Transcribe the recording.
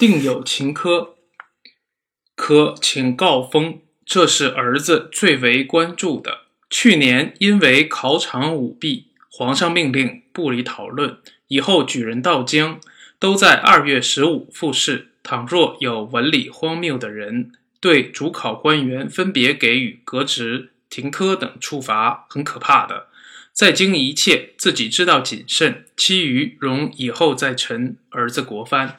定有情科，科请告封，这是儿子最为关注的。去年因为考场舞弊，皇上命令部里讨论，以后举人到京都在二月十五复试。倘若有文理荒谬的人，对主考官员分别给予革职、停科等处罚，很可怕的。在京一切自己知道谨慎，其余容以后再陈儿子国藩。